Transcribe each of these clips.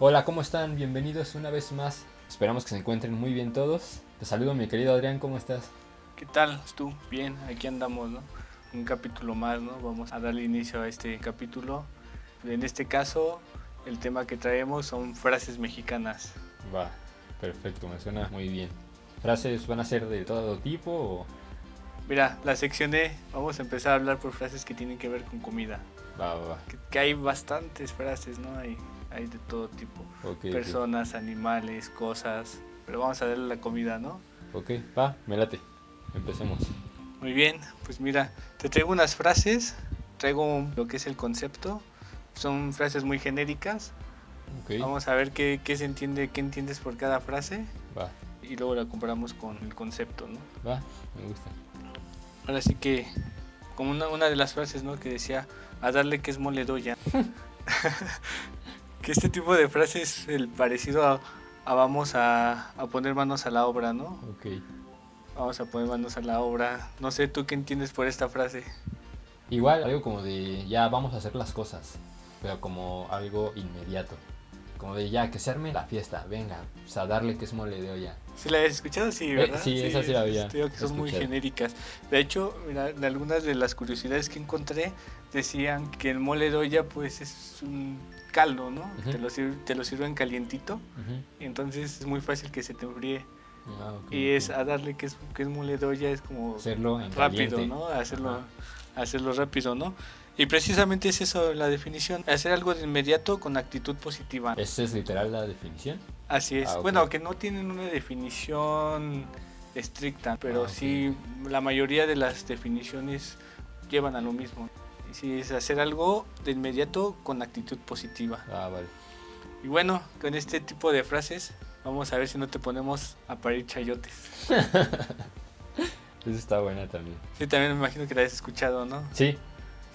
Hola, ¿cómo están? Bienvenidos una vez más. Esperamos que se encuentren muy bien todos. Te saludo, mi querido Adrián, ¿cómo estás? ¿Qué tal? ¿Tú? Bien, aquí andamos, ¿no? Un capítulo más, ¿no? Vamos a darle inicio a este capítulo. En este caso, el tema que traemos son frases mexicanas. Va, perfecto, me suena muy bien. ¿Frases van a ser de todo tipo o...? Mira, la sección E, vamos a empezar a hablar por frases que tienen que ver con comida. Va, va, va. Que, que hay bastantes frases, ¿no? Hay, hay de todo tipo. Personas, animales, cosas. Pero vamos a darle la comida, ¿no? Ok, va, me late. Empecemos. Muy bien, pues mira, te traigo unas frases, traigo lo que es el concepto. Son frases muy genéricas. Ok, Vamos a ver qué, qué se entiende, qué entiendes por cada frase va, y luego la comparamos con el concepto, ¿no? va, me gusta. Ahora sí que, como una, una de las frases, ¿no? Que decía, a darle que es mole doya. que este tipo de frase es el parecido a, a vamos a, a poner manos a la obra, ¿no? Ok. Vamos a poner manos a la obra. No sé, ¿tú qué entiendes por esta frase? Igual, algo como de ya vamos a hacer las cosas, pero como algo inmediato. Como de ya, que se arme la fiesta, venga, o sea, darle que es mole de olla. ¿Sí la habías escuchado? Sí, ¿verdad? Eh, sí, esa sí la había digo que son muy genéricas. De hecho, mira, en algunas de las curiosidades que encontré decían que el mole de olla pues es un caldo, ¿no? Ujú. te, lo sir- te lo sirven calientito Ujú. y entonces es muy fácil que se te enfríe. Ah, y es a darle que es, que es mole de olla es como hacerlo en rápido, caliente. ¿no? Hacerlo, Ajá. hacerlo rápido, ¿no? Y precisamente es eso la definición, hacer algo de inmediato con actitud positiva. ¿Esa es literal la definición? Así es. Ah. Bueno, que no tienen una definición estricta, pero Ah, sí la mayoría de las definiciones llevan a lo mismo. Y sí, es hacer algo de inmediato con actitud positiva. Ah, vale. Y bueno, con este tipo de frases, vamos a ver si no te ponemos a parir chayotes. Esa está buena también. Sí, también me imagino que la has escuchado, ¿no? Sí,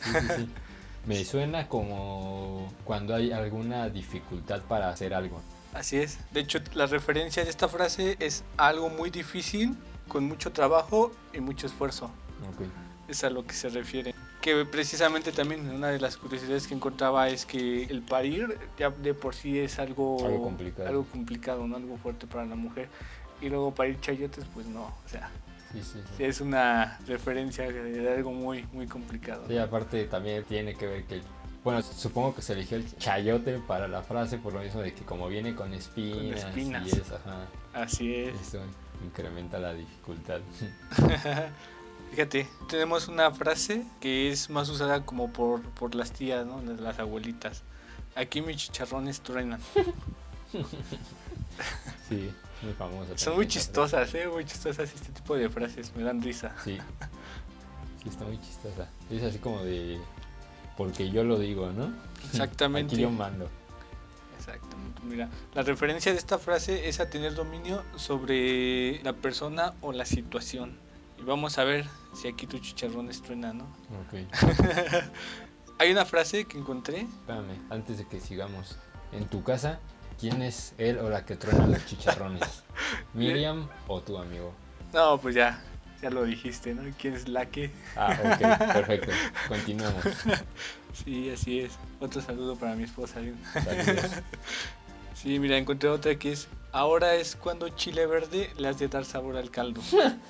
sí, sí, sí. Me suena como cuando hay alguna dificultad para hacer algo. Así es. De hecho, la referencia de esta frase es algo muy difícil, con mucho trabajo y mucho esfuerzo. Ok. es a lo que se refiere. Que precisamente también una de las curiosidades que encontraba es que el parir ya de por sí es algo, Algo complicado. algo complicado, ¿no? Algo fuerte para la mujer. Y luego parir chayotes, pues no. O sea, sí, sí sí. es una referencia de algo muy, muy complicado. Sí, aparte también tiene que ver que... Bueno, supongo que se eligió el chayote para la frase por lo mismo de que como viene con espinas, espinas. y eso, ajá, Así es. eso incrementa la dificultad. Fíjate, tenemos una frase que es más usada como por, por las tías, ¿no? Las, las abuelitas. Aquí mis chicharrones truenan. Sí, muy famosa. Son muy chistosas, ¿eh? Muy chistosas este tipo de frases. Me dan risa. Sí. Sí, está muy chistosa. Es así como de... Porque yo lo digo, ¿no? Exactamente. Aquí yo mando. Exactamente. Mira, la referencia de esta frase es a tener dominio sobre la persona o la situación. Y vamos a ver si aquí tu chicharrón estruena, ¿no? Ok. Hay una frase que encontré. Espérame, antes de que sigamos. En tu casa, ¿quién es él o la que truena los chicharrones? ¿Miriam o tu amigo? No, pues ya, ya lo dijiste, ¿no? ¿Quién es la que? Ah, ok, perfecto. Continuamos. Sí, así es. Otro saludo para mi esposa. Saludos. Sí, mira, encontré otra que es, ahora es cuando chile verde le has de dar sabor al caldo.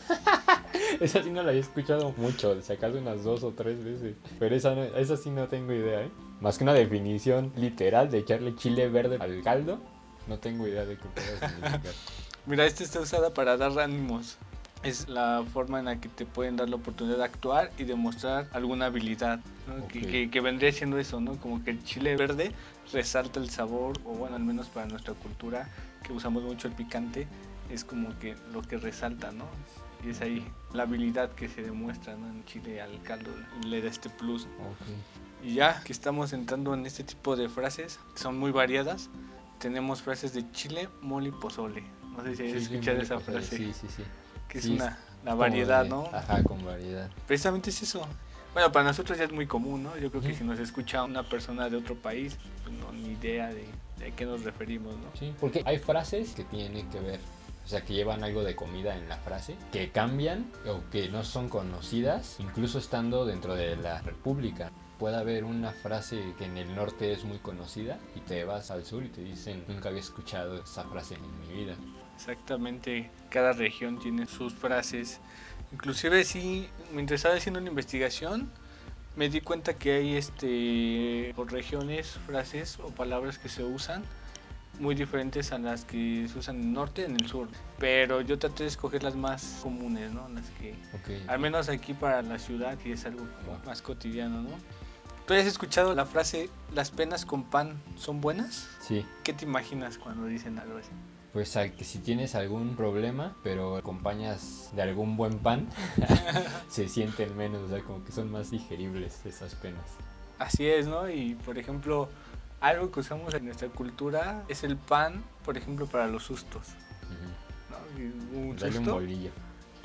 Esa sí no la había escuchado mucho, si acaso unas dos o tres veces. Pero esa, no- esa sí no tengo idea, ¿eh? Más que una definición literal de echarle chile verde al caldo, no tengo idea de qué significar. Mira, esta está usada para dar ánimos. Es la forma en la que te pueden dar la oportunidad de actuar y demostrar alguna habilidad. ¿no? Que, Ok. que- que vendría siendo eso, ¿no? Como que el chile verde resalta el sabor, o bueno, al menos para nuestra cultura, que usamos mucho el picante, es como que lo que resalta, ¿no? Y es ahí la habilidad que se demuestra, ¿no? En chile al caldo le da este plus. Ok. Y ya que estamos entrando en este tipo de frases, que son muy variadas, tenemos frases de chile, mole y pozole. No sé si has escuchado esa frase, Sí, sí, sí. Que es sí, una la Como variedad, de- ¿no? Ajá, con variedad. Precisamente es eso. Bueno, para nosotros ya es muy común, ¿no? Yo creo que Ujú. si nos escucha una persona de otro país, pues no, ni idea de, de qué nos referimos, ¿no? Sí, porque hay frases que tienen que ver, o sea, que llevan algo de comida en la frase, que cambian o que no son conocidas, incluso estando dentro de la república. puede haber una frase que en el norte es muy conocida y te vas al sur y te dicen, nunca había escuchado esa frase en mi vida. Exactamente, cada región tiene sus frases. Inclusive sí, mientras estaba haciendo una investigación, me di cuenta que hay este por regiones frases o palabras que se usan muy diferentes a las que se usan en el norte y en el sur. Pero yo traté de escoger las más comunes, ¿no? Las que, Ok. al menos aquí para la ciudad, y es algo como más cotidiano, ¿no? ¿Tú has escuchado la frase, las penas con pan son buenas? Sí, ¿Qué te imaginas cuando dicen algo así? Pues al que si tienes algún problema, pero acompañas de algún buen pan, se sienten menos, o sea, como que son más digeribles esas penas. Así es, ¿no? Y por ejemplo, algo que usamos en nuestra cultura es el pan, por ejemplo, para los sustos. Dale un bolillo.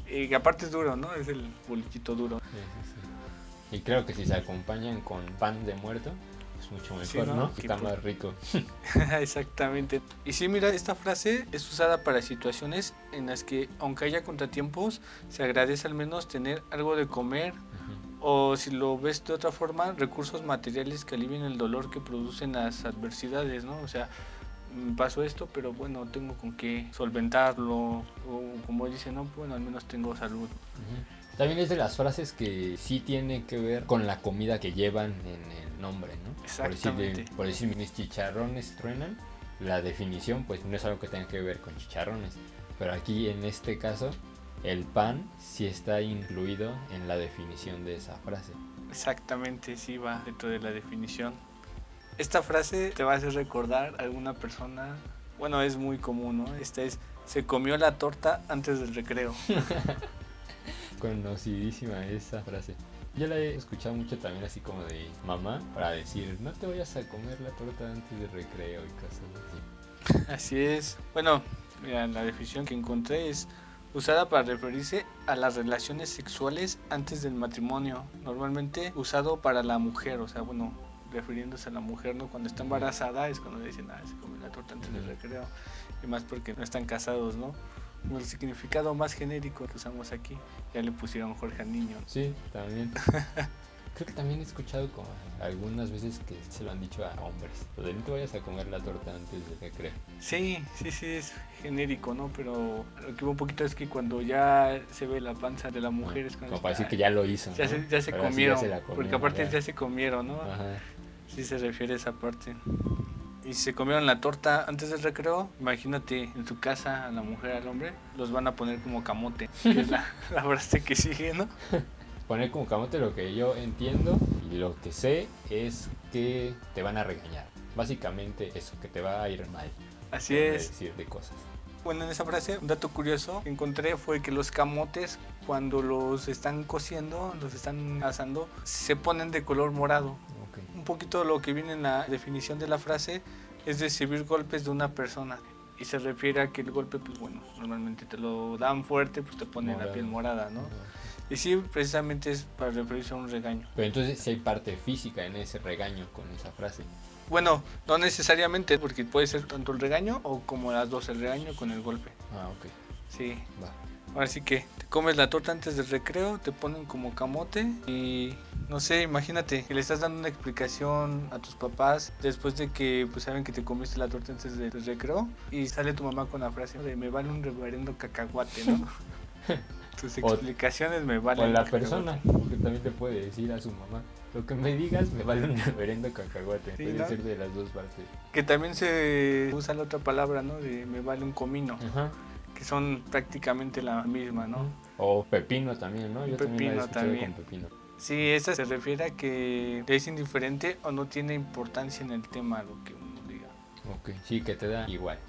Y que aparte es duro, ¿no? Es el bolillito duro. Sí, sí, sí. Y creo que si se acompañan con pan de muerto, es mucho mejor, Sí, ¿no? ¿no? Está más rico. Exactamente. Y sí, mira, esta frase es usada para situaciones en las que, aunque haya contratiempos, se agradece al menos tener algo de comer o si lo ves de otra forma, recursos materiales que alivien el dolor que producen las adversidades, ¿no? O sea, mm, pasó esto, pero bueno, tengo con qué solventarlo, o como dicen, no, bueno, al menos tengo salud. Ujú. También es de las frases que sí tienen que ver con la comida que llevan en el nombre, ¿no? Por Exactamente. decir, por decir mis chicharrones truenan, la definición pues no es algo que tenga que ver con chicharrones. Pero aquí en este caso, el pan sí está incluido en la definición de esa frase. Exactamente, sí va dentro de la definición. Esta frase te va a hacer recordar a alguna persona, bueno, es muy común, ¿no? Esta es, se comió la torta antes del recreo. Conocidísima esa frase. Yo la he escuchado mucho también así como de mamá para decir, no te vayas a comer la torta antes del recreo y cosas así. Así es. Bueno, mira, la definición que encontré es usada para referirse a las relaciones sexuales antes del matrimonio, normalmente usado para la mujer, o sea, bueno, refiriéndose a la mujer, ¿no? Cuando está embarazada es cuando dicen, ah, se come la torta antes del recreo, y más porque no están casados, ¿no? El significado más genérico que usamos aquí, ya le pusieron Jorge al niño. Sí, también. Creo que también he escuchado como algunas veces que se lo han dicho a hombres. O de no te vayas a comer la torta antes del recreo. Sí, sí, sí, es genérico, ¿no? Pero lo que va un poquito es que cuando ya se ve la panza de la mujer es cuando Como para decir que ya lo hizo. Ya ¿no? se, ya se Pero así comieron, se la porque comieron, aparte ya. ya se comieron, ¿no? Ajá. Sí se refiere a esa parte. Y si se comieron la torta antes del recreo, imagínate en tu casa a la mujer, al hombre, los van a poner como camote, que es la, la frase que sigue, ¿no? Poner como camote lo que yo entiendo y lo que sé es que te van a regañar. Básicamente eso, que te va a ir mal. Así es. Decir de cosas. Bueno, en esa frase, un dato curioso que encontré fue que los camotes, cuando los están cociendo, los están asando, se ponen de color morado. Un poquito lo que viene en la definición de la frase es recibir golpes de una persona. Y se refiere a que el golpe, pues bueno, normalmente te lo dan fuerte, pues te pone la piel morada, ¿no? Y sí, precisamente es para referirse a un regaño. Pero entonces sí hay parte física en ese regaño con esa frase. Bueno, no necesariamente, porque puede ser tanto el regaño o como las dos, el regaño con el golpe. Ah, ok. Sí. Va. Ahora sí que te comes la torta antes del recreo, te ponen como camote y no sé, imagínate que le estás dando una explicación a tus papás después de que pues saben que te comiste la torta antes del recreo y sale tu mamá con la frase de me vale un reverendo cacahuate, ¿no? Tus O- explicaciones me valen. O la cacahuate. persona, porque también te puede decir a su mamá, lo que me digas me vale un reverendo cacahuate. Sí, puede ¿no? ser de las dos partes. Que también se usa la otra palabra, ¿no? De me vale un comino, Ajá. Que son prácticamente la misma, ¿no? O pepino también, ¿no? Yo también la he Pepino escuchado también. con pepino. Sí, esa se refiere a que es indiferente o no tiene importancia en el tema lo que uno diga. Ok, sí, que te da igual.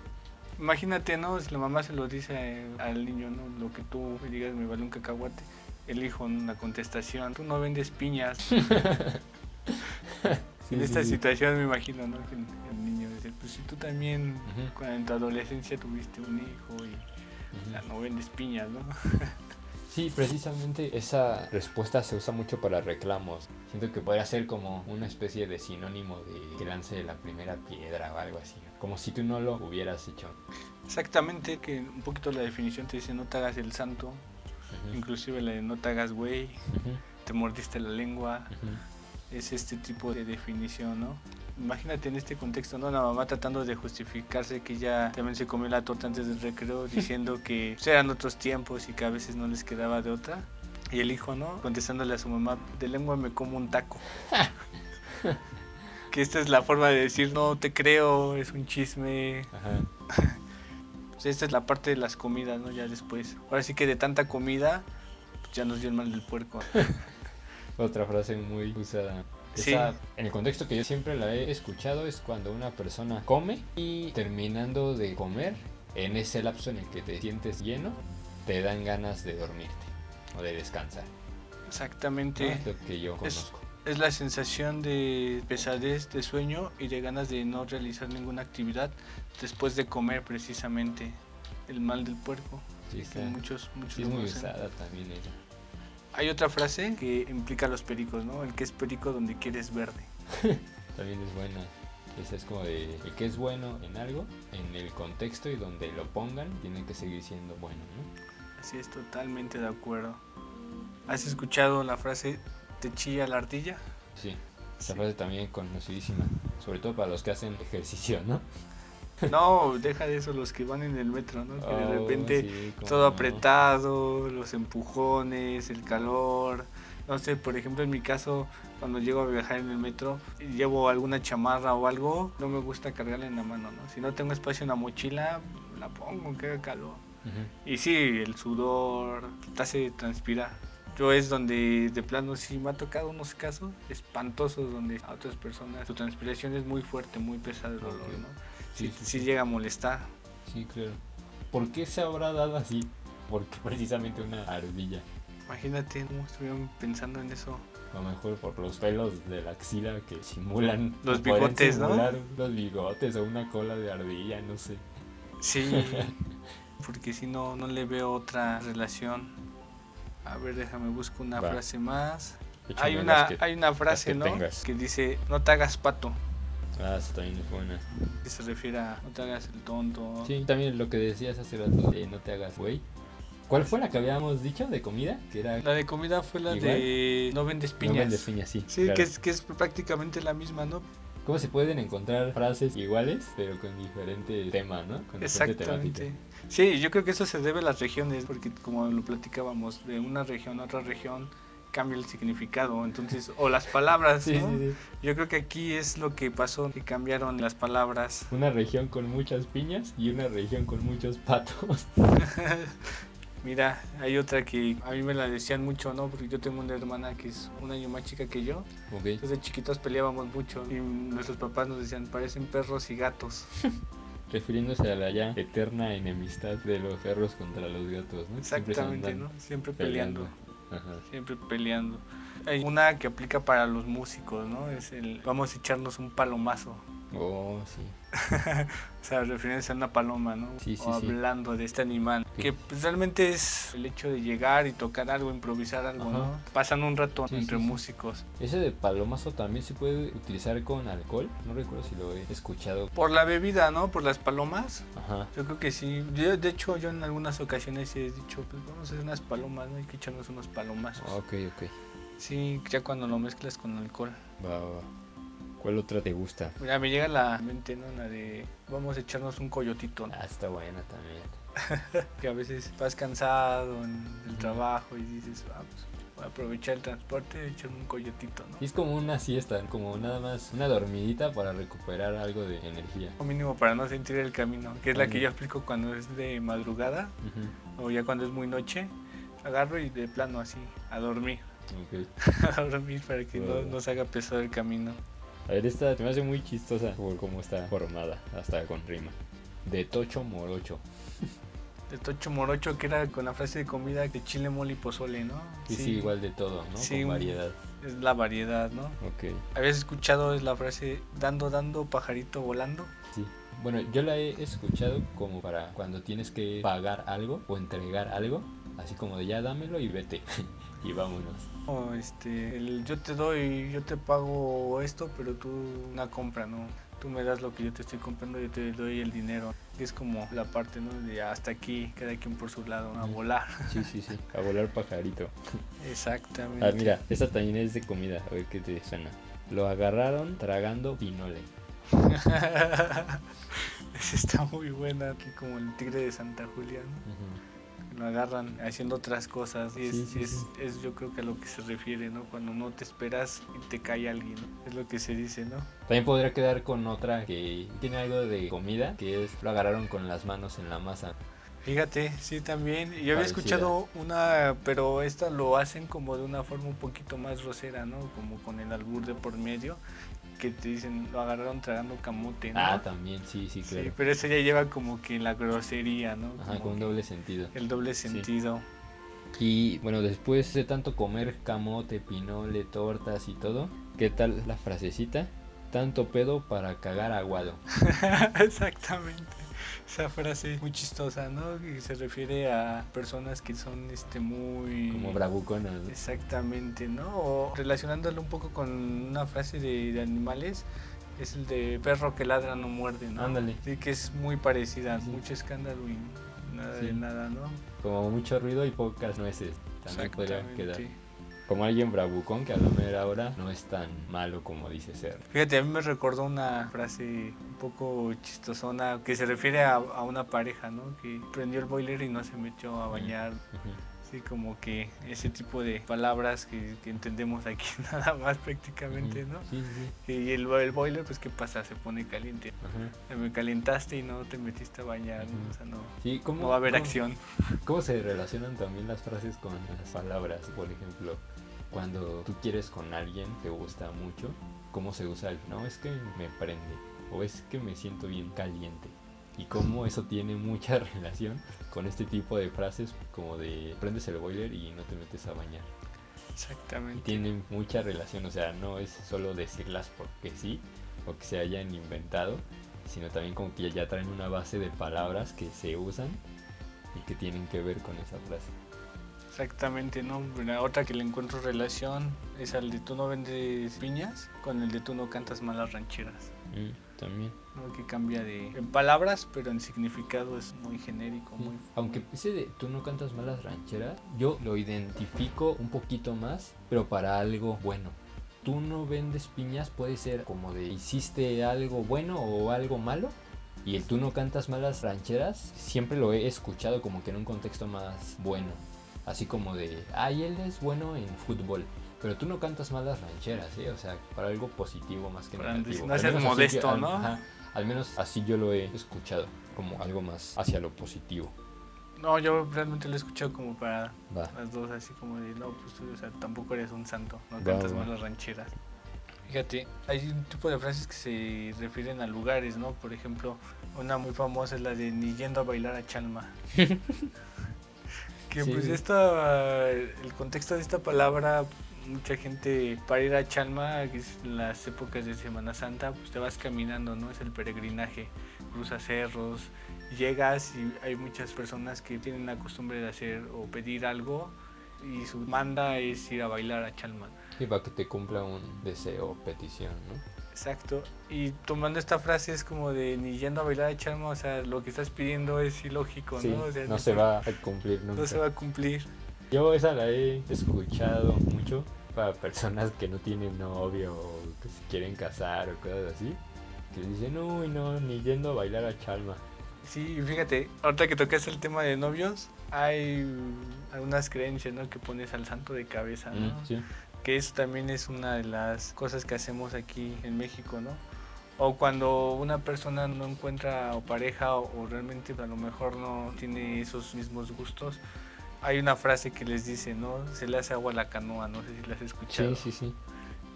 Imagínate, ¿no? Si la mamá se lo dice eh, al niño, ¿no? Lo que tú digas me vale un cacahuate. El hijo la contestación, tú no vendes piñas. Sí, en sí, esta sí. situación me imagino, ¿no? Que el, niño dice, pues si tú también Ujú. cuando en tu adolescencia tuviste un hijo y. ya no vendes piñas, ¿no? Sí, precisamente esa respuesta se usa mucho para reclamos. Siento que podría ser como una especie de sinónimo de que lance la primera piedra o algo así. Como si tú no lo hubieras hecho. Exactamente, que un poquito la definición te dice no te hagas el santo, inclusive la de no te hagas güey, te mordiste la lengua, es este tipo de definición, ¿no? Imagínate en este contexto, ¿no? La mamá tratando de justificarse que ya también se comió la torta antes del recreo, diciendo que pues, eran otros tiempos y que a veces no les quedaba de otra. Y el hijo, ¿no? Contestándole a su mamá, de lengua me como un taco. que esta es la forma de decir, no te creo, es un chisme. Ajá. Pues esta es la parte de las comidas, ¿no? Ya después. Ahora sí que de tanta comida, pues ya nos dio el mal del puerco. Otra frase muy usada. Sí. Esa, en el contexto que yo siempre la he escuchado es cuando una persona come y terminando de comer, en ese lapso en el que te sientes lleno, te dan ganas de dormirte o de descansar. ¿no? Exactamente. Es lo que yo Es- conozco. Es la sensación de pesadez, de sueño y de ganas de no realizar ninguna actividad después de comer precisamente. El mal del puerco. Sí, que muchos, muchos sí, es muy usada también ella. Hay otra frase que implica a los pericos, ¿no? El que es perico donde quieres verde. También es buena. Esa es como de el que es bueno en algo, en el contexto y donde lo pongan, tiene que seguir siendo bueno, ¿no? Así es, totalmente de acuerdo. ¿Has escuchado la frase te chilla la ardilla? Sí. Esa Sí. frase también conocitísima, sobre todo para los que hacen ejercicio, ¿no? No, deja de eso los que van en el metro, ¿no? Que de Oh, repente sí, todo no. apretado, los empujones, el calor. No sé, por ejemplo, en mi caso, cuando llego a viajar en el metro llevo alguna chamarra o algo, no me gusta cargarla en la mano, ¿no? Si no tengo espacio en la mochila, la pongo, que haga calor. Y sí, el sudor te hace transpirar. Yo es donde de plano sí me ha tocado unos casos espantosos donde a otras personas su transpiración es muy fuerte, muy pesada el dolor, Ok. ¿no? Sí, llega a molestar. Sí, claro. ¿Por qué se habrá dado así? Porque precisamente una ardilla. Imagínate, ¿cómo estuvieron pensando en eso? A lo mejor por los pelos de la axila que simulan. Los bigotes, ¿no? simular Los bigotes o una cola de ardilla, no sé. Sí, porque si no, no le veo otra relación. A ver, déjame buscar una Va. frase más. Échame Hay una, que- hay una frase, que ¿no? tengas. Que dice, no te hagas pato. Ah, esa también es buena. Que se refiere a, no te hagas el tonto. Sí, también lo que decías hace rato de no te hagas güey. ¿Cuál fue la que habíamos dicho de comida? Que era. La de comida fue la Igual. de no vendes No piñas. vendes piñas, sí. Sí, claro. que, es, que es prácticamente la misma, ¿no? ¿Cómo se pueden encontrar frases iguales, pero con diferente tema, ¿no? Con Exactamente. Sí, yo creo que eso se debe a las regiones, porque como lo platicábamos, de una región a otra región cambia el significado, entonces, o las palabras, Sí, ¿no? sí, sí. Yo creo que aquí es lo que pasó, que cambiaron las palabras. Una región con muchas piñas y una región con muchos patos. Mira, hay otra que a mí me la decían mucho, ¿no? Porque yo tengo una hermana que es un año más chica que yo. Ok. Entonces de chiquitos peleábamos mucho y nuestros papás nos decían, parecen perros y gatos. Refiriéndose a la ya eterna enemistad de los perros contra los gatos, ¿no? Siempre Exactamente, andan ¿no? Siempre peleando. Siempre peleando. Hay una que aplica para los músicos, ¿no? Es el vamos a echarnos un palomazo. Oh, sí. O sea, refiriéndose a una paloma, ¿no? Sí, sí, o hablando de este animal. Que pues, realmente es el hecho de llegar y tocar algo, improvisar algo, Ajá. ¿no? Pasan un rato entre músicos. Ese de palomazo también se puede utilizar con alcohol. No recuerdo si lo he escuchado. Por la bebida, ¿no? Por las palomas. Ajá. Yo creo que sí. Yo, de hecho, yo en algunas ocasiones he dicho, pues vamos a hacer unas palomas, ¿no? Hay que echarnos unos palomazos. Ok, ok. Sí, ya cuando lo mezclas con alcohol. Va, va, va. ¿Cuál otra te gusta? Mira, me llega a la mente, ¿no? La de vamos a echarnos un coyotito, ¿no? Ah, está buena también. Que a veces vas cansado en el trabajo y dices, vamos, voy a aprovechar el transporte y echarme un coyotito, ¿no? Y es como una siesta, como nada más una dormidita para recuperar algo de energía. O mínimo para no sentir el camino, que es la que yo aplico cuando es de madrugada o ya cuando es muy noche. Agarro y de plano así, a dormir, Ok. a dormir para que no nos haga pesado el camino. A ver, esta se me hace muy chistosa por cómo está formada, hasta con rima. De Tocho Morocho. De Tocho Morocho, que era con la frase de comida de chile, mole y pozole, ¿no? Sí, sí, igual de todo, ¿no? Sí, con variedad. Es la variedad, ¿no? Ok, ¿Habías escuchado es la frase dando, dando, pajarito volando? sí. Bueno, yo la he escuchado como para cuando tienes que pagar algo o entregar algo, así como de ya dámelo y vete. y vámonos. O este, el yo te doy, yo te pago esto, pero tú una compra, ¿no? tú me das lo que yo te estoy comprando, yo te doy el dinero. Es como la parte, ¿no? De hasta aquí, cada quien por su lado, a volar. Sí, sí, sí, a volar pajarito. Exactamente. Ah, mira, esta también es de comida, a ver qué te suena. Lo agarraron tragando pinole. Esa está muy buena, aquí como el tigre de Santa Julia, ¿no? Ujú. Lo agarran haciendo otras cosas y es, Sí, sí, es, sí. es yo creo que a lo que se refiere, ¿no? Cuando no te esperas y te cae alguien, ¿no? es lo que se dice, ¿no? También podría quedar con otra que tiene algo de comida, que es lo agarraron con las manos en la masa. Fíjate, sí también, yo había Parecida. escuchado una, pero esta lo hacen como de una forma un poquito más grosera, ¿no? Como con el albur de por medio, que te dicen, lo agarraron tragando camote, ¿no? Ah, también, sí, sí, Sí, claro. pero eso ya lleva como que la grosería, ¿no? Ajá, con un doble sentido. El doble Sí. sentido. Y bueno, después de tanto comer camote, pinole, tortas y todo, ¿qué tal la frasecita? Tanto pedo para cagar aguado. Exactamente. Esa frase muy chistosa, ¿no? Que se refiere a personas que son este muy Como bravuconas. ¿no? Exactamente, ¿no? O relacionándolo un poco con una frase de, de animales, es el de perro que ladra no muerde, ¿no? Ándale. Sí, que es muy parecida, Sí. mucho escándalo y nada Sí. de nada, ¿no? Como mucho ruido y pocas nueces. También podría quedar. Como alguien bravucón que a la mera hora no es tan malo como dice ser. Fíjate, a mí me recordó una frase un poco chistosona que se refiere a, a una pareja, ¿no? Que prendió el boiler y no se metió a bañar. Sí, como que ese tipo de palabras que, que entendemos aquí nada más prácticamente, ¿no? Sí, sí. Y el, el boiler, pues, ¿qué pasa? Se pone caliente. Ajá. Me calentaste y no te metiste a bañar, ¿no? O sea, no, Sí, ¿cómo, no va a haber cómo- acción. ¿Cómo se relacionan también las frases con las palabras? Por ejemplo, cuando tú quieres con alguien, te gusta mucho, ¿cómo se usa el no? Es que me prende o es que me siento bien caliente. Y cómo eso tiene mucha relación con este tipo de frases como de prendes el boiler y no te metes a bañar. Y Exactamente. tienen mucha relación, o sea, no es solo decirlas porque sí o que se hayan inventado, sino también como que ya traen una base de palabras que se usan y que tienen que ver con esa frase. Exactamente, ¿no? La otra que le encuentro relación es al de tú no vendes piñas con el de tú no cantas malas rancheras. Mm, también. ¿no? Que cambia de en palabras, pero en significado es muy genérico, Sí. muy Aunque ese de tú no cantas malas rancheras, yo lo identifico un poquito más, pero para algo bueno. Tú no vendes piñas puede ser como de hiciste algo bueno o algo malo. Y el tú no cantas malas rancheras, siempre lo he escuchado como que en un contexto más bueno. Así como de, ay, él es bueno en fútbol. Pero tú no cantas malas rancheras, ¿eh? O sea, para algo positivo más que Para negativo. no seas modesto, yo- al- ¿no? ajá, al menos así yo lo he escuchado, como algo más hacia lo positivo. No, yo realmente lo he escuchado como para Va. las dos, así como de, no, pues tú, o sea, tampoco eres un santo, no Va, cantas va. malas rancheras. Fíjate, hay un tipo de frases que se refieren a lugares, ¿no? Por ejemplo, una muy famosa es la de ni yendo a bailar a Chalma. que Sí. pues esta, el contexto de esta palabra, mucha gente para ir a Chalma, que es en las épocas de Semana Santa, pues te vas caminando, ¿no? Es el peregrinaje, cruzas cerros, llegas y hay muchas personas que tienen la costumbre de hacer o pedir algo y su manda es ir a bailar a Chalma. Y para que te cumpla un deseo o petición, ¿no? Exacto. Y tomando esta frase es como de ni yendo a bailar a Chalma, o sea, lo que estás pidiendo es ilógico, Sí, ¿no? O sea, no se va a cumplir nunca. no se va a cumplir. Yo esa la he escuchado mucho para personas que no tienen novio o que se quieren casar o cosas así. Que dicen, uy, no, ni yendo a bailar a Chalma. Sí, fíjate, ahorita que tocas el tema de novios, hay algunas creencias, ¿no? Que pones al santo de cabeza, ¿no? Mm, sí. Que eso también es una de las cosas que hacemos aquí en México, ¿no? O cuando una persona no encuentra o pareja o, o realmente a lo mejor no tiene esos mismos gustos, hay una frase que les dice, ¿no? Se le hace agua a la canoa, no sé si la has escuchado. Sí, sí, sí.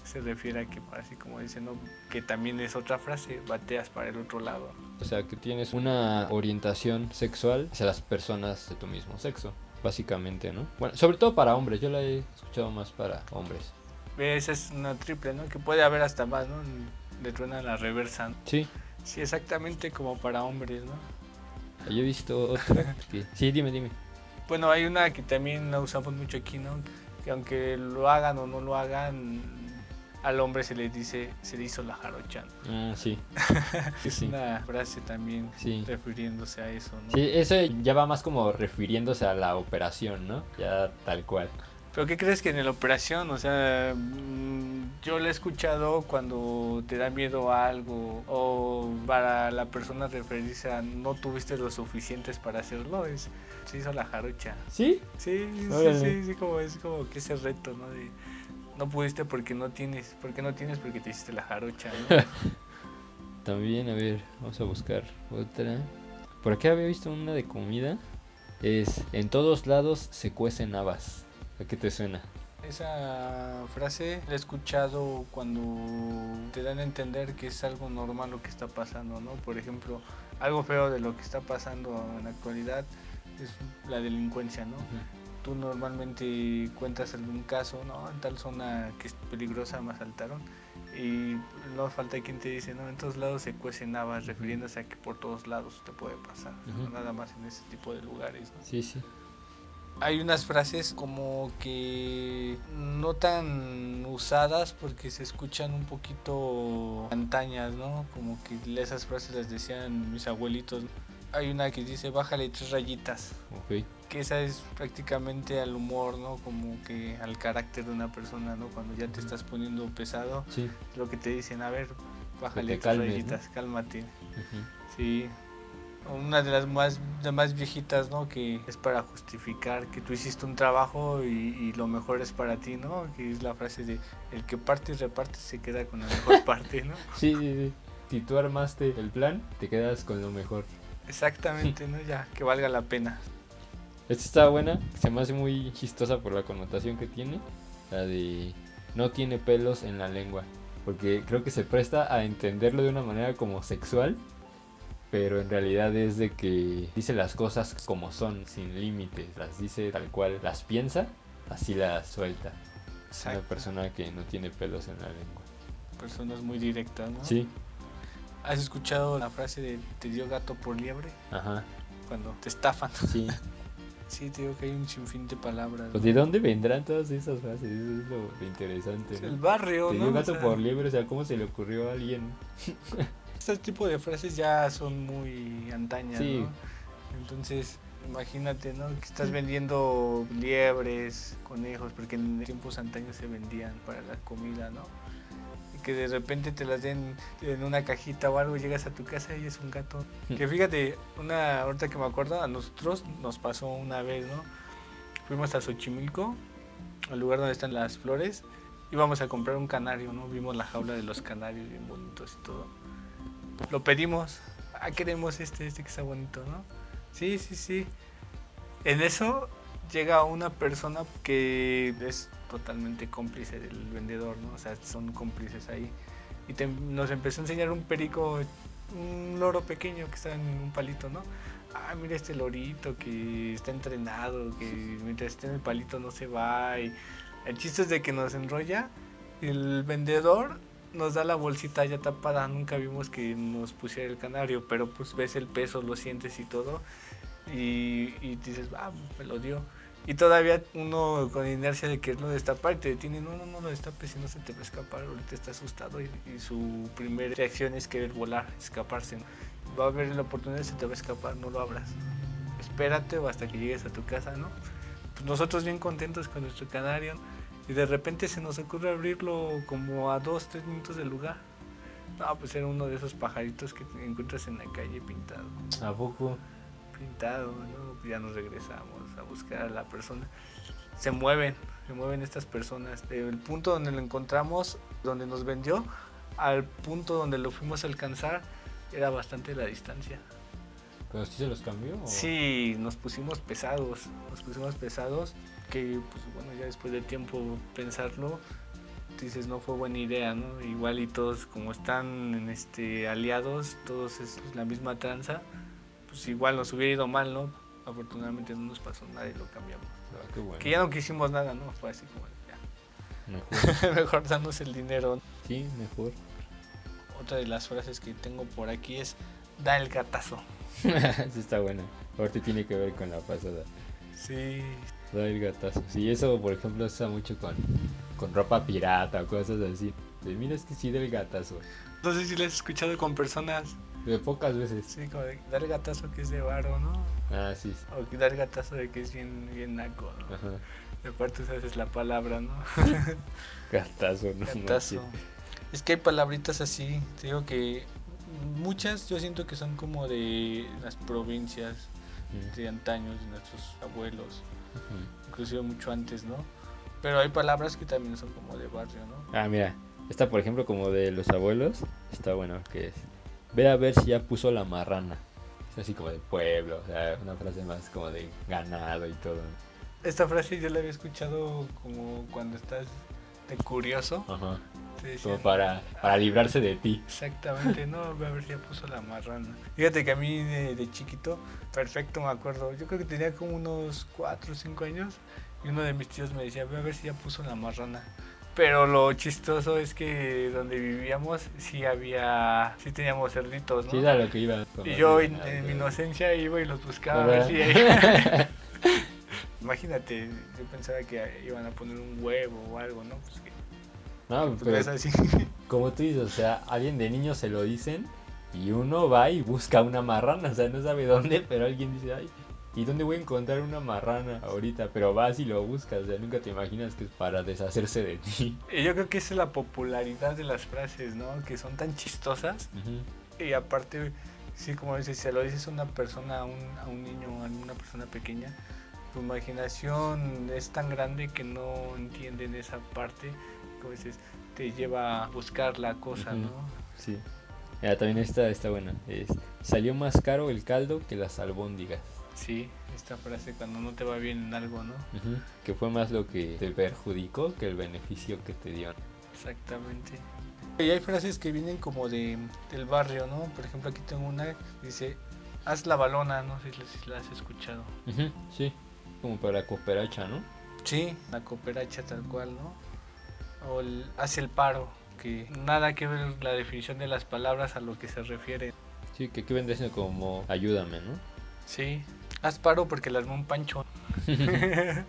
Se refiere a que, así como dicen, ¿no? Que también es otra frase, bateas para el otro lado. O sea, que tienes una orientación sexual hacia las personas de tu mismo sexo, básicamente, ¿no? Bueno, sobre todo para hombres, yo la he escuchado más para hombres. Esa es una triple, ¿no? Que puede haber hasta más, ¿no? Le truena la reversa. ¿no? Sí, Sí, exactamente como para hombres, ¿no? yo he visto otra que... Sí, dime, dime. Bueno, hay una que también la usamos mucho aquí, ¿no? Que aunque lo hagan o no lo hagan, al hombre se le dice, se le hizo la jarocha. Ah, sí. Una frase también Sí. refiriéndose a eso, ¿no? Sí, eso ya va más como refiriéndose a la operación, ¿no? Ya tal cual. Pero ¿qué crees que en la operación? O sea, mm, yo lo he escuchado cuando te da miedo a algo o para la persona referirse a no tuviste lo suficientes para hacerlo, es se hizo la jarocha. ¿Sí? Sí, sí, sí, sí, como es como que ese reto, ¿no? De no pudiste porque no tienes, porque no tienes porque te hiciste la jarocha, ¿no? También, a ver, vamos a buscar otra. Por acá había visto una de comida. Es, en todos lados se cuecen habas. ¿A qué te suena? Esa frase la he escuchado cuando te dan a entender que es algo normal lo que está pasando, ¿no? Por ejemplo, algo feo de lo que está pasando en la actualidad es la delincuencia, ¿no? Tú normalmente cuentas algún caso, ¿no? En tal zona que es peligrosa me asaltaron y no falta quien te dice, ¿no? En todos lados se cuecen habas, refiriéndose a que por todos lados te puede pasar, no Ujú. nada más en ese tipo de lugares, ¿no? Sí, sí. Hay unas frases como que no tan usadas porque se escuchan un poquito antañas, ¿no? Como que esas frases las decían mis abuelitos. Hay una que dice bájale tres rayitas, Ok. que esa es prácticamente al humor, ¿no? Como que al carácter de una persona, ¿no? Cuando ya te estás poniendo pesado, Sí. lo que te dicen, a ver, bájale tres calmes, ¿no? rayitas, cálmate. Sí. Una de las más, de más viejitas, ¿no? Que es para justificar que tú hiciste un trabajo y, y lo mejor es para ti, ¿no? Que es la frase de el que parte y reparte se queda con la mejor parte, ¿no? Sí, sí, sí. Si tú armaste el plan, te quedas con lo mejor. Exactamente, ¿no? Ya, que valga la pena. Esta está buena, se me hace muy chistosa por la connotación que tiene. La de no tiene pelos en la lengua. Porque creo que se presta a entenderlo de una manera como sexual. Pero en realidad es de que dice las cosas como son, sin límites. Las dice tal cual las piensa, así las suelta. Es una Exacto. persona que no tiene pelos en la lengua. Personas muy directas, ¿no? Sí, ¿Has escuchado la frase de te dio gato por liebre? ajá, Cuando te estafan. sí. Sí, te digo que hay un sinfín de palabras. Pues de dónde vendrán todas esas frases, eso es lo interesante. Es ¿no? el barrio, Te ¿no? dio O gato sea, por liebre, o sea, ¿cómo se le ocurrió a alguien? Este tipo de frases ya son muy antañas, Sí. ¿no? Entonces, imagínate, ¿no? Que estás vendiendo liebres, conejos, porque en tiempos antaños se vendían para la comida, ¿no? Que de repente te las den en una cajita o algo, llegas a tu casa y es un gato. Que fíjate, una ahorita que me acuerdo, a nosotros nos pasó una vez, ¿no? Fuimos a Xochimilco, al lugar donde están las flores, íbamos a comprar un canario, ¿no? Vimos la jaula de los canarios bien bonitos y todo. Lo pedimos. Ah, queremos este, este que está bonito, ¿no? Sí, sí, sí. En eso llega una persona que es totalmente cómplice del vendedor, ¿no? O sea, son cómplices ahí. Y te- nos empezó a enseñar un perico, un loro pequeño que está en un palito, ¿no? Ah, mira este lorito que está entrenado, que mientras esté en el palito no se va. Y el chiste es de que nos enrolla. El vendedor nos da la bolsita ya tapada. Nunca vimos que nos pusiera el canario, pero pues ves el peso, lo sientes y todo. Y, y dices, ah, me lo dio. Y todavía uno con inercia de quererlo destapar te detiene, no, no, no lo destapes, si no se te va a escapar, ahorita está asustado y, y su primera reacción es querer volar, escaparse. Va a haber la oportunidad, se te va a escapar, no lo abras. Espérate o hasta que llegues a tu casa, ¿no? Pues nosotros bien contentos con nuestro canario y de repente se nos ocurre abrirlo como a dos, tres minutos del lugar. No, pues era uno de esos pajaritos que encuentras en la calle pintado ¿A poco? Pintado, ¿no? Ya nos regresamos a buscar a la persona. Se mueven, se mueven estas personas. El punto donde lo encontramos, donde nos vendió, al punto donde lo fuimos a alcanzar, era bastante la distancia. ¿Pero sí se los cambió? o- Sí, nos pusimos pesados, nos pusimos pesados, que pues bueno, ya después de tiempo pensarlo, dices no fue buena idea, ¿no? Igual y todos como están este aliados, todos es la misma tranza, pues igual nos hubiera ido mal, ¿no? Afortunadamente no nos pasó nada y lo cambiamos. Ah, qué bueno. Que ya no quisimos nada, ¿no? Fue así como ya. Mejor. Mejor danos el dinero. Sí, mejor. Otra de las frases que tengo por aquí es da el gatazo. sí está buena. Ahorita tiene que ver con la pasada. Sí, Da el gatazo. Sí, eso por ejemplo está mucho con, con ropa pirata o cosas así. De mira, es que sí del gatazo. No sé si lo has escuchado con personas. De pocas veces. Sí, como de dar gatazo que es de varo, ¿no? Ah, sí. O dar gatazo de que es bien, bien naco, ¿no? Ajá. De aparte usas la palabra, ¿no? Gatazo, no Gatazo. Es que hay palabritas así, te digo que muchas yo siento que son como de las provincias Mm, de antaños, de nuestros abuelos, ujú. inclusive mucho antes, ¿no? Pero hay palabras que también son como de barrio, ¿no? Ah, mira. Esta, por ejemplo, como de los abuelos. Está bueno, que es. Ve a ver si ya puso la marrana. Es así como de pueblo. O sea, una frase más como de ganado y todo. Esta frase yo la había escuchado como cuando estás de curioso. Ajá. Te decían, Como para, para librarse de ti. Exactamente, no, ve a ver si ya puso la marrana. Fíjate que a mí de, de chiquito, perfecto me acuerdo, yo creo que tenía como unos 4 o 5 años y uno de mis tíos me decía, ve a ver si ya puso la marrana. Pero lo chistoso es que donde vivíamos sí había, sí teníamos cerditos, ¿no? Sí, era lo que iba. y yo en, en mi inocencia iba y los buscaba a ver si Imagínate, yo pensaba que iban a poner un huevo o algo, ¿no? Pues que No, pero ves así. como tú dices, o sea, alguien de niño se lo dicen y uno va y busca una marrana, o sea, no sabe dónde, pero alguien dice, ay, ¿y dónde voy a encontrar una marrana ahorita? Pero vas y lo buscas, o sea, nunca te imaginas que es para deshacerse de ti. Yo creo que esa es la popularidad de las frases, ¿no? Que son tan chistosas Ujú. y aparte, sí, como dices, si se lo dices a una persona, a un, a un niño, a una persona pequeña, tu imaginación es tan grande que no entienden esa parte, como dices, te lleva a buscar la cosa, Ujú. ¿no? Sí. Mira, también esta está buena. Es, salió más caro el caldo que las albóndigas. Sí, esta frase cuando no te va bien en algo, ¿no? Ujú. Que fue más lo que te perjudicó que el beneficio que te dio. Exactamente. Y hay frases que vienen como de, del barrio, ¿no? Por ejemplo, aquí tengo una que dice, haz la balona, no sé si la has escuchado. Ujú, Sí, como para cooperacha, ¿no? Sí, la cooperacha tal cual, ¿no? O el hace el paro, que nada que ver la definición de las palabras a lo que se refiere. Sí, que aquí vendría siendo como ayúdame, ¿no? Sí, haz paro porque le armó un pancho.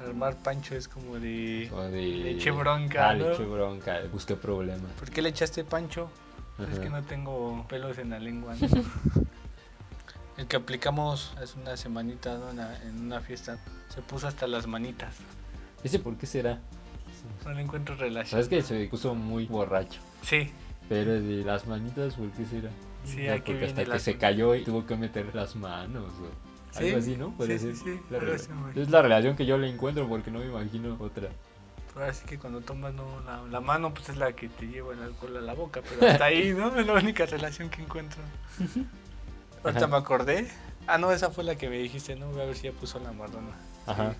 Armar pancho es como de... O de... Le eché bronca, Ah, ¿no? eché bronca, busqué problemas. ¿Por qué le echaste pancho? Es Ajá. que no tengo pelos en la lengua. ¿no? El que aplicamos hace una semanita ¿no? en, una, en una fiesta se puso hasta las manitas. ¿Ese por qué será? No le encuentro relación. Sabes que se puso muy borracho. Sí, Pero de las manitas, ¿por qué será? Sí, No, aquí porque hasta que se cayó y tuvo que meter las manos o Sí, algo así, ¿no? Puede sí, ser. sí, la es la relación que yo le encuentro porque no me imagino otra. ahora sí que cuando tomas no, la, la mano pues es la que te lleva el alcohol a la boca, pero hasta ahí, ¿no? Es la única relación que encuentro. Ahorita me acordé. Ah, no, esa fue la que me dijiste, ¿no? Voy a ver si ya puso la marrana. Ajá.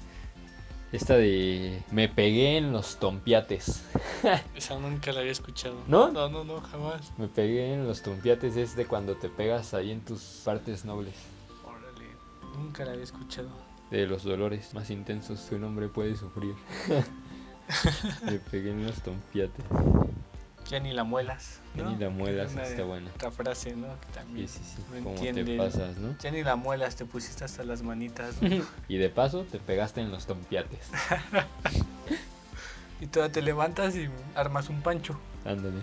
Esta de me pegué en los tompiates. Esa nunca la había escuchado. ¿No? No, no, no, jamás. Me pegué en los tompiates es de cuando te pegas ahí en tus partes nobles. Órale, nunca la había escuchado. De los dolores más intensos que un hombre puede sufrir. me pegué en los tompiates. Ya ni la muelas. Ya ¿no? ni la muelas, Una- está buena. Otra frase, ¿no? Que Sí, también. sí, sí. Como entiende te pasas, ¿no? Ya ni la muelas, te pusiste hasta las manitas. ¿no? Y de paso te pegaste en los tompiates. y todavía te levantas y armas un pancho. Ándale.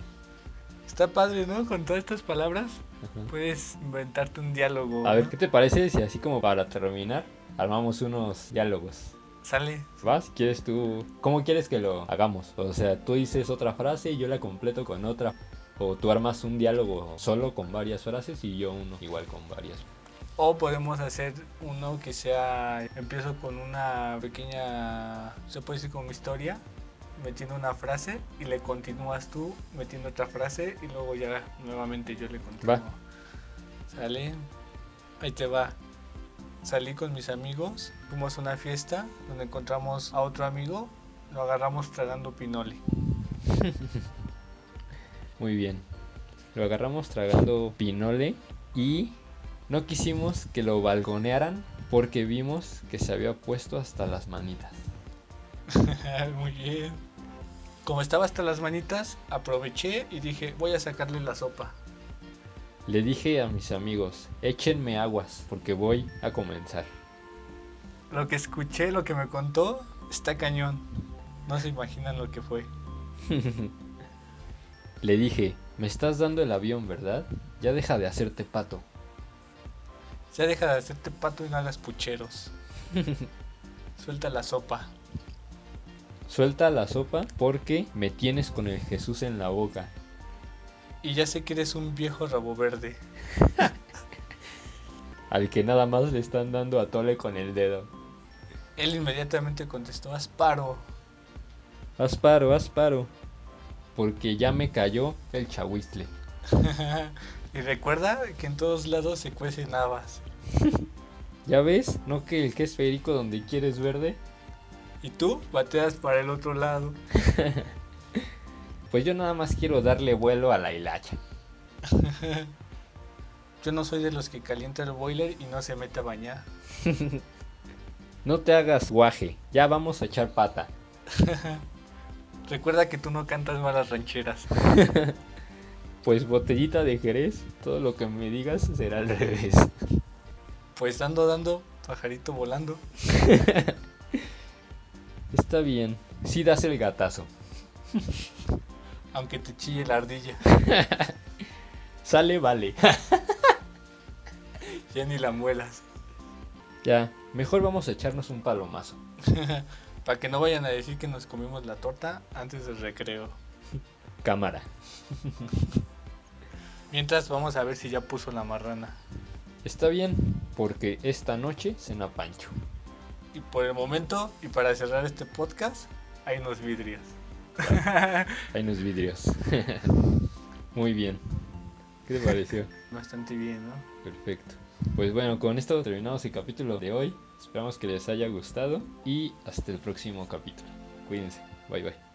Está padre, ¿no? Con todas estas palabras Ajá. puedes inventarte un diálogo. A ver. ¿qué te parece si así como para terminar armamos unos diálogos? Sale. ¿Vas? ¿Quieres tú? ¿Cómo quieres que lo hagamos? O sea, tú dices otra frase y yo la completo con otra. O tú armas un diálogo solo con varias frases y yo uno igual con varias. O podemos hacer uno que sea. Empiezo con una pequeña. Se puede decir como historia. Metiendo una frase y le continúas tú metiendo otra frase y luego ya nuevamente yo le continúo. Va. Sale. Ahí te va. Salí con mis amigos, fuimos a una fiesta donde encontramos a otro amigo, lo agarramos tragando pinole. Muy bien. Lo agarramos tragando pinole y no quisimos que lo balgonearan porque vimos que se había puesto hasta las manitas. Muy bien. Como estaba hasta las manitas, aproveché y dije, voy a sacarle la sopa. Le dije a mis amigos, échenme aguas porque voy a comenzar. Lo que escuché, lo que me contó, está cañón. No se imaginan lo que fue. Le dije, me estás dando el avión, ¿verdad? Ya deja de hacerte pato. Ya deja de hacerte pato y no hagas pucheros. Suelta la sopa. Suelta la sopa porque me tienes con el Jesús en la boca. Y ya sé que eres un viejo rabo verde. Al que nada más le están dando a tole con el dedo. Él inmediatamente contestó, Asparo. Asparo, asparo. Porque ya me cayó el chahuistle. y recuerda que en todos lados se cuecen habas. ¿Ya ves? ¿No que el que es férico donde quieres verde? Y tú bateas para el otro lado. Pues yo nada más quiero darle vuelo a la hilacha. yo no soy de los que calienta el boiler y no se mete a bañar. no te hagas guaje, ya vamos a echar pata. Recuerda que tú no cantas malas rancheras. pues botellita de Jerez, todo lo que me digas será al revés. Pues dando, dando, pajarito volando. Está bien, sí das el gatazo. Aunque te chille la ardilla. Sale, vale. ya ni la muelas. Ya, mejor vamos a echarnos un palomazo. Para que no vayan a decir que nos comimos la torta antes del recreo. Cámara. Mientras vamos a ver si ya puso la marrana. Está bien, porque esta noche cena Pancho. Y por el momento, y para cerrar este podcast, hay unos vidrios. hay unos vidrios. Muy bien. ¿Qué te pareció? Bastante bien, ¿no? Perfecto. Pues bueno, con esto terminamos el capítulo de hoy. Esperamos que les haya gustado y hasta el próximo capítulo. Cuídense. Bye bye.